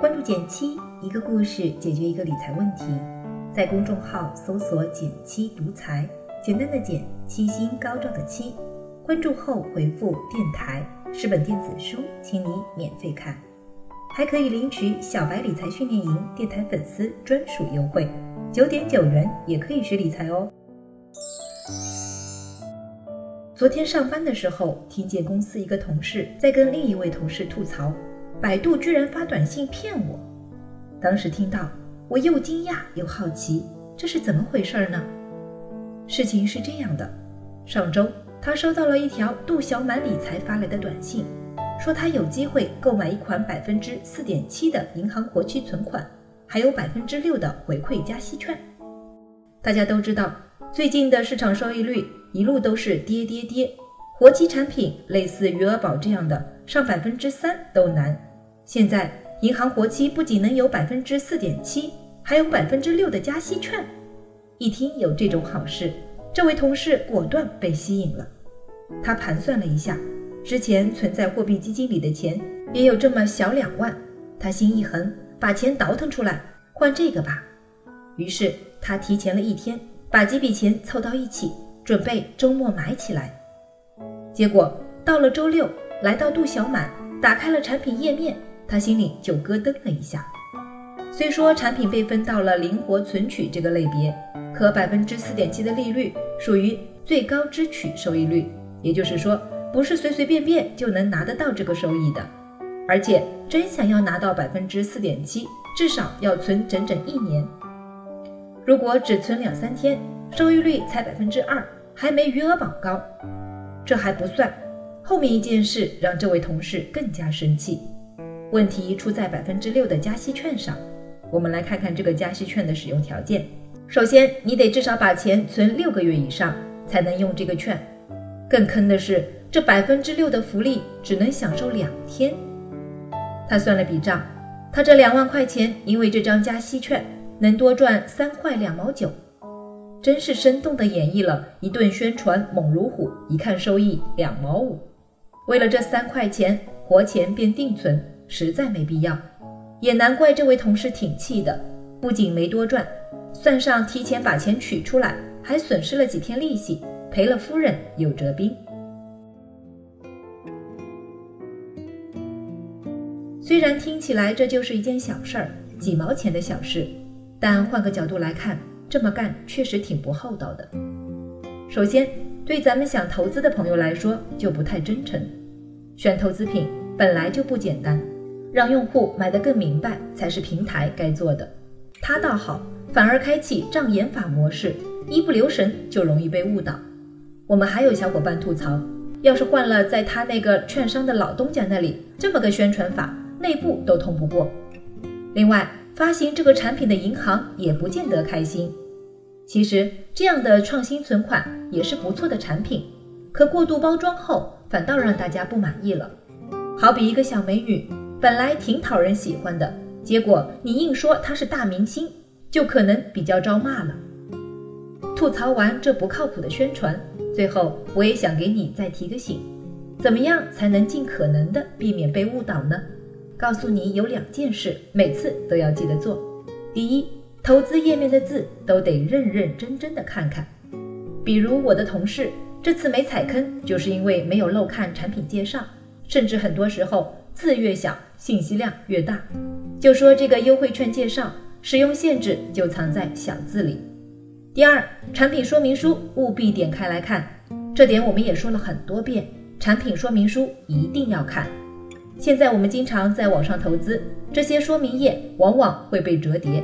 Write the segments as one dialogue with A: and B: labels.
A: 关注减七，一个故事解决一个理财问题。在公众号搜索“减七独裁，简单的减，七星高照的七。关注后回复“电台”是本电子书，请你免费看，还可以领取小白理财训练营电台粉丝专属优惠，九点九元也可以学理财哦。昨天上班的时候，听见公司一个同事在跟另一位同事吐槽，百度居然发短信骗我。当时听到，我又惊讶又好奇，这是怎么回事呢？事情是这样的，上周他收到了一条杜小满理财发来的短信，说他有机会购买一款百分之四点七的银行活期存款，还有百分之六的回馈加息券。大家都知道，最近的市场收益率。一路都是跌跌跌，活期产品类似余额宝这样的上百分之三都难。现在银行活期不仅能有百分之四点七，还有百分之六的加息券。一听有这种好事，这位同事果断被吸引了。他盘算了一下，之前存在货币基金里的钱也有这么小两万，他心一横，把钱倒腾出来换这个吧。于是他提前了一天，把几笔钱凑到一起。准备周末买起来，结果到了周六，来到杜小满，打开了产品页面，他心里就咯噔了一下。虽说产品被分到了灵活存取这个类别，可百分之四点七的利率属于最高支取收益率，也就是说，不是随随便便就能拿得到这个收益的。而且真想要拿到百分之四点七，至少要存整整一年。如果只存两三天，收益率才百分之二。还没余额宝高，这还不算，后面一件事让这位同事更加生气。问题出在百分之六的加息券上。我们来看看这个加息券的使用条件。首先，你得至少把钱存六个月以上，才能用这个券。更坑的是，这百分之六的福利只能享受两天。他算了笔账，他这两万块钱，因为这张加息券，能多赚三块两毛九。真是生动地演绎了一顿宣传猛如虎，一看收益两毛五。为了这三块钱，活钱变定存，实在没必要。也难怪这位同事挺气的，不仅没多赚，算上提前把钱取出来，还损失了几天利息，赔了夫人又折兵。虽然听起来这就是一件小事儿，几毛钱的小事，但换个角度来看。这么干确实挺不厚道的。首先，对咱们想投资的朋友来说就不太真诚。选投资品本来就不简单，让用户买得更明白才是平台该做的。他倒好，反而开启障眼法模式，一不留神就容易被误导。我们还有小伙伴吐槽，要是换了在他那个券商的老东家那里，这么个宣传法，内部都通不过。另外，发行这个产品的银行也不见得开心。其实这样的创新存款也是不错的产品，可过度包装后反倒让大家不满意了。好比一个小美女，本来挺讨人喜欢的，结果你硬说她是大明星，就可能比较招骂了。吐槽完这不靠谱的宣传，最后我也想给你再提个醒：怎么样才能尽可能的避免被误导呢？告诉你有两件事，每次都要记得做。第一，投资页面的字都得认认真真的看看。比如我的同事这次没踩坑，就是因为没有漏看产品介绍，甚至很多时候字越小，信息量越大。就说这个优惠券介绍，使用限制就藏在小字里。第二，产品说明书务必点开来看，这点我们也说了很多遍，产品说明书一定要看。现在我们经常在网上投资，这些说明页往往会被折叠。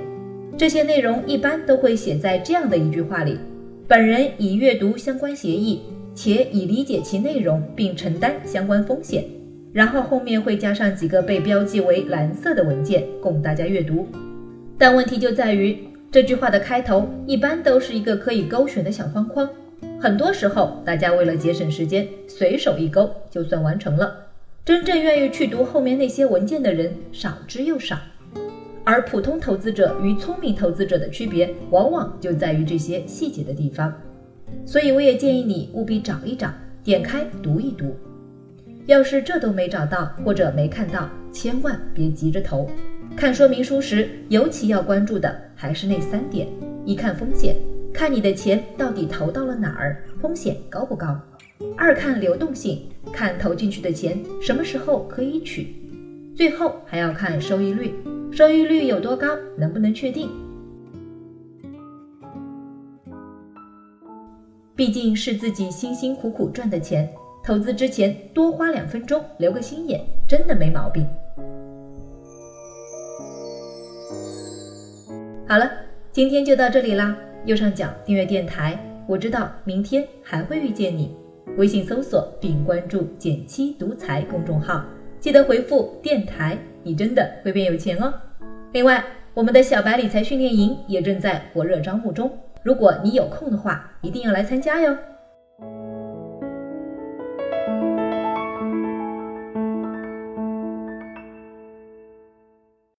A: 这些内容一般都会写在这样的一句话里：本人已阅读相关协议，且已理解其内容并承担相关风险。然后后面会加上几个被标记为蓝色的文件供大家阅读。但问题就在于这句话的开头一般都是一个可以勾选的小方框，很多时候大家为了节省时间，随手一勾就算完成了。真正愿意去读后面那些文件的人少之又少，而普通投资者与聪明投资者的区别，往往就在于这些细节的地方。所以我也建议你务必找一找，点开读一读。要是这都没找到或者没看到，千万别急着投。看说明书时，尤其要关注的还是那三点：一看风险，看你的钱到底投到了哪儿，风险高不高；二看流动性，看投进去的钱什么时候可以取；最后还要看收益率，收益率有多高，能不能确定？毕竟是自己辛辛苦苦赚的钱，投资之前多花两分钟留个心眼，真的没毛病。好了，今天就到这里啦。右上角订阅电台，我知道明天还会遇见你。微信搜索并关注“减七独裁公众号，记得回复“电台”，你真的会变有钱哦。另外，我们的小白理财训练营也正在火热招募中。如果你有空的话，一定要来参加哟。